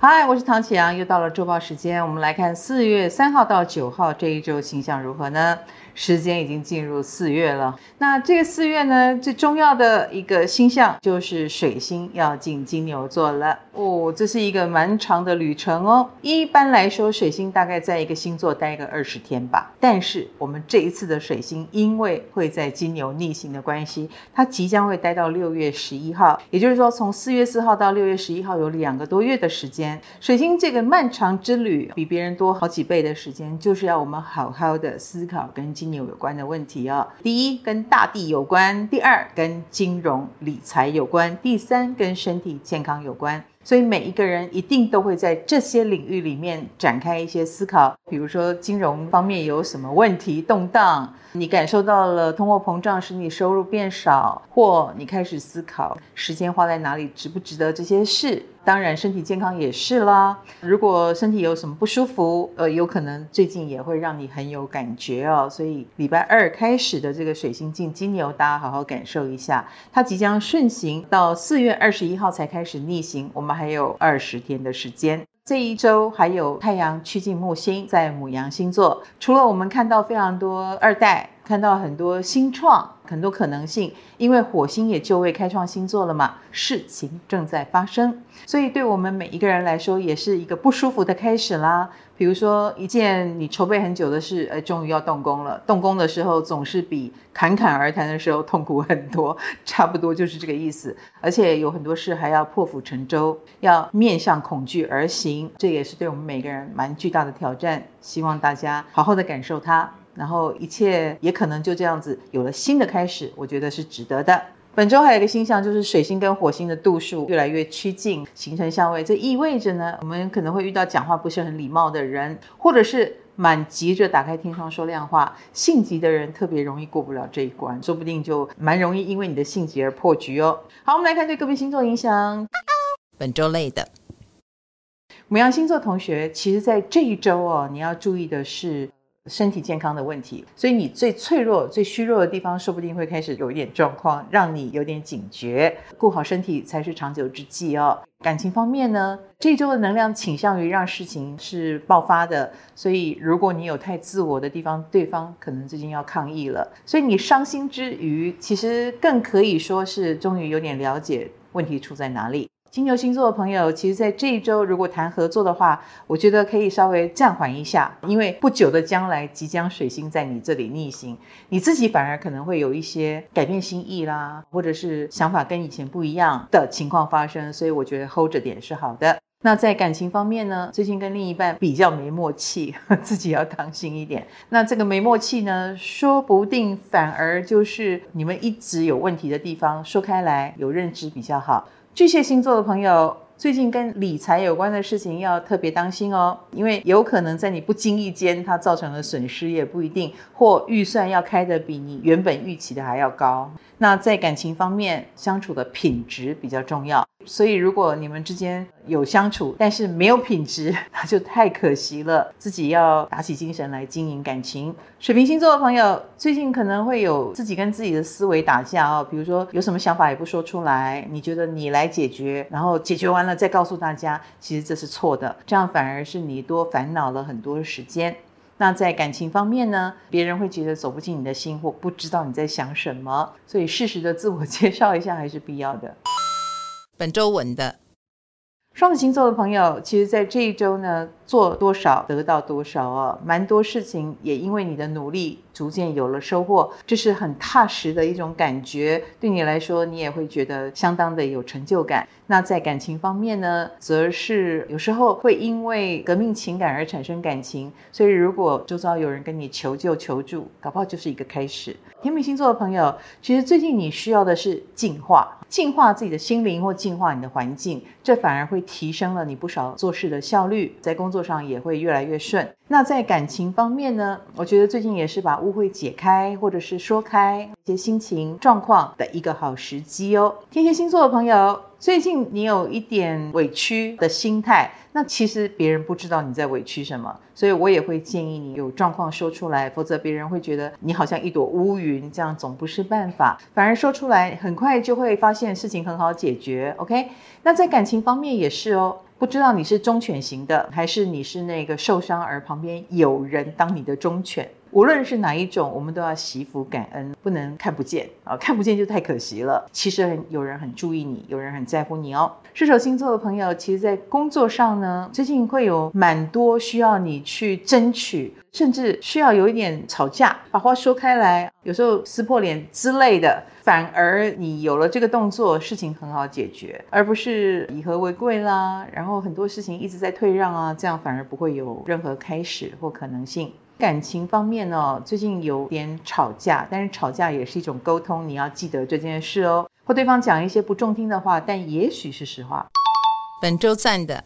嗨，我是唐启阳，又到了周报时间，我们来看四月三号到九号这一周星象如何呢？时间已经进入四月了，那这个四月呢，最重要的一个星象就是水星要进金牛座了哦，这是一个蛮长的旅程哦。一般来说，水星大概在一个星座待个二十天吧，但是我们这一次的水星因为会在金牛逆行的关系，它即将会待到六月十一号，也就是说，从四月四号到六月十一号有两个多月的时间。水星这个漫长之旅比别人多好几倍的时间，就是要我们好好的思考跟金牛。有关的问题、哦，第一跟大地有关，第二跟金融理财有关，第三跟身体健康有关。所以每一个人一定都会在这些领域里面展开一些思考，比如说金融方面有什么问题动荡，你感受到了通货膨胀使你收入变少，或你开始思考时间花在哪里，值不值得这些事。当然身体健康也是啦，如果身体有什么不舒服，呃，有可能最近也会让你很有感觉哦。所以礼拜二开始的这个水星进金牛，大家好好感受一下，它即将顺行到四月二十一号才开始逆行，我们。还有二十天的时间，这一周还有太阳趋近木星在母羊星座。除了我们看到非常多二代，看到很多新创，很多可能性，因为火星也就位开创星座了嘛，事情正在发生，所以对我们每一个人来说，也是一个不舒服的开始啦。比如说一件你筹备很久的事，哎，终于要动工了。动工的时候总是比侃侃而谈的时候痛苦很多，差不多就是这个意思。而且有很多事还要破釜沉舟，要面向恐惧而行，这也是对我们每个人蛮巨大的挑战。希望大家好好的感受它，然后一切也可能就这样子有了新的开始，我觉得是值得的。本周还有一个星象，就是水星跟火星的度数越来越趋近，形成相位。这意味着呢，我们可能会遇到讲话不是很礼貌的人，或者是蛮急着打开天窗说亮话。性急的人特别容易过不了这一关，说不定就蛮容易因为你的性急而破局哦。好，我们来看对个别星座影响。本周类的牡羊星座同学，其实在这一周哦，你要注意的是。身体健康的问题，所以你最脆弱、最虚弱的地方，说不定会开始有一点状况，让你有点警觉。顾好身体才是长久之计哦。感情方面呢，这周的能量倾向于让事情是爆发的，所以如果你有太自我的地方，对方可能最近要抗议了。所以你伤心之余，其实更可以说是终于有点了解问题出在哪里。金牛星座的朋友，其实，在这一周如果谈合作的话，我觉得可以稍微暂缓一下，因为不久的将来即将水星在你这里逆行，你自己反而可能会有一些改变心意啦，或者是想法跟以前不一样的情况发生，所以我觉得 hold 着点是好的。那在感情方面呢，最近跟另一半比较没默契，自己要当心一点。那这个没默契呢，说不定反而就是你们一直有问题的地方，说开来有认知比较好。巨蟹星座的朋友，最近跟理财有关的事情要特别当心哦，因为有可能在你不经意间，它造成的损失，也不一定，或预算要开的比你原本预期的还要高。那在感情方面，相处的品质比较重要。所以，如果你们之间有相处，但是没有品质，那就太可惜了。自己要打起精神来经营感情。水瓶星座的朋友，最近可能会有自己跟自己的思维打架哦。比如说，有什么想法也不说出来，你觉得你来解决，然后解决完了再告诉大家，其实这是错的。这样反而是你多烦恼了很多时间。那在感情方面呢，别人会觉得走不进你的心，或不知道你在想什么。所以，适时的自我介绍一下还是必要的。本周稳的。双子星座的朋友，其实，在这一周呢，做多少得到多少哦，蛮多事情也因为你的努力，逐渐有了收获，这是很踏实的一种感觉。对你来说，你也会觉得相当的有成就感。那在感情方面呢，则是有时候会因为革命情感而产生感情。所以，如果周遭有人跟你求救求助，搞不好就是一个开始。天秤星座的朋友，其实最近你需要的是净化。净化自己的心灵或净化你的环境，这反而会提升了你不少做事的效率，在工作上也会越来越顺。那在感情方面呢，我觉得最近也是把误会解开或者是说开一些心情状况的一个好时机哦。天蝎星座的朋友，最近你有一点委屈的心态，那其实别人不知道你在委屈什么，所以我也会建议你有状况说出来，否则别人会觉得你好像一朵乌云，这样总不是办法。反而说出来，很快就会发现事情很好解决。OK，那在感情方面也是哦。不知道你是忠犬型的，还是你是那个受伤而旁边有人当你的忠犬。无论是哪一种，我们都要惜福感恩，不能看不见啊！看不见就太可惜了。其实很有人很注意你，有人很在乎你哦。射手星座的朋友，其实，在工作上呢，最近会有蛮多需要你去争取，甚至需要有一点吵架，把话说开来，有时候撕破脸之类的。反而你有了这个动作，事情很好解决，而不是以和为贵啦。然后很多事情一直在退让啊，这样反而不会有任何开始或可能性。感情方面呢，最近有点吵架，但是吵架也是一种沟通，你要记得这件事哦。或对方讲一些不中听的话，但也许是实话。本周赞的，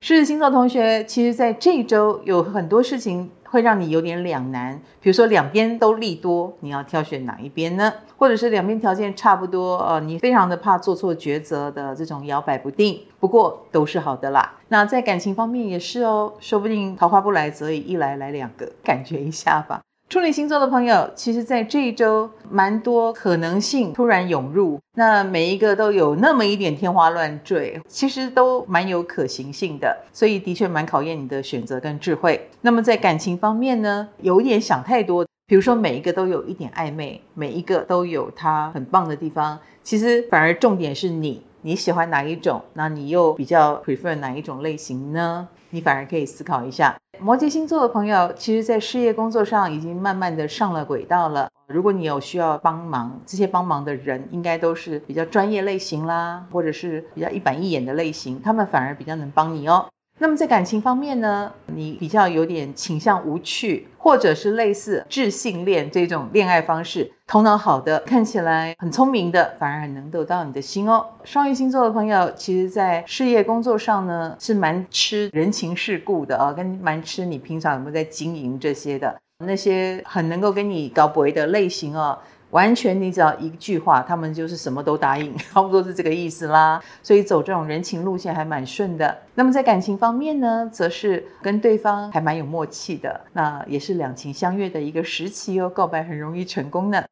狮子星座同学，其实在这一周有很多事情。会让你有点两难，比如说两边都利多，你要挑选哪一边呢？或者是两边条件差不多，呃，你非常的怕做错抉择的这种摇摆不定。不过都是好的啦。那在感情方面也是哦，说不定桃花不来则已，一来来两个，感觉一下吧。处女星座的朋友，其实，在这一周，蛮多可能性突然涌入，那每一个都有那么一点天花乱坠，其实都蛮有可行性的，所以的确蛮考验你的选择跟智慧。那么在感情方面呢，有点想太多，比如说每一个都有一点暧昧，每一个都有它很棒的地方，其实反而重点是你。你喜欢哪一种？那你又比较 prefer 哪一种类型呢？你反而可以思考一下。摩羯星座的朋友，其实，在事业工作上已经慢慢的上了轨道了。如果你有需要帮忙，这些帮忙的人应该都是比较专业类型啦，或者是比较一板一眼的类型，他们反而比较能帮你哦。那么在感情方面呢，你比较有点倾向无趣，或者是类似智性恋这种恋爱方式，头脑好的，看起来很聪明的，反而很能得到你的心哦。双鱼星座的朋友，其实在事业工作上呢，是蛮吃人情世故的啊、跟蛮吃你平常有没有在经营这些的，那些很能够跟你搞博的类型哦。完全，你只要一句话，他们就是什么都答应，差不多是这个意思啦。所以走这种人情路线还蛮顺的。那么在感情方面呢，则是跟对方还蛮有默契的，那也是两情相悦的一个时期哦，告白很容易成功呢。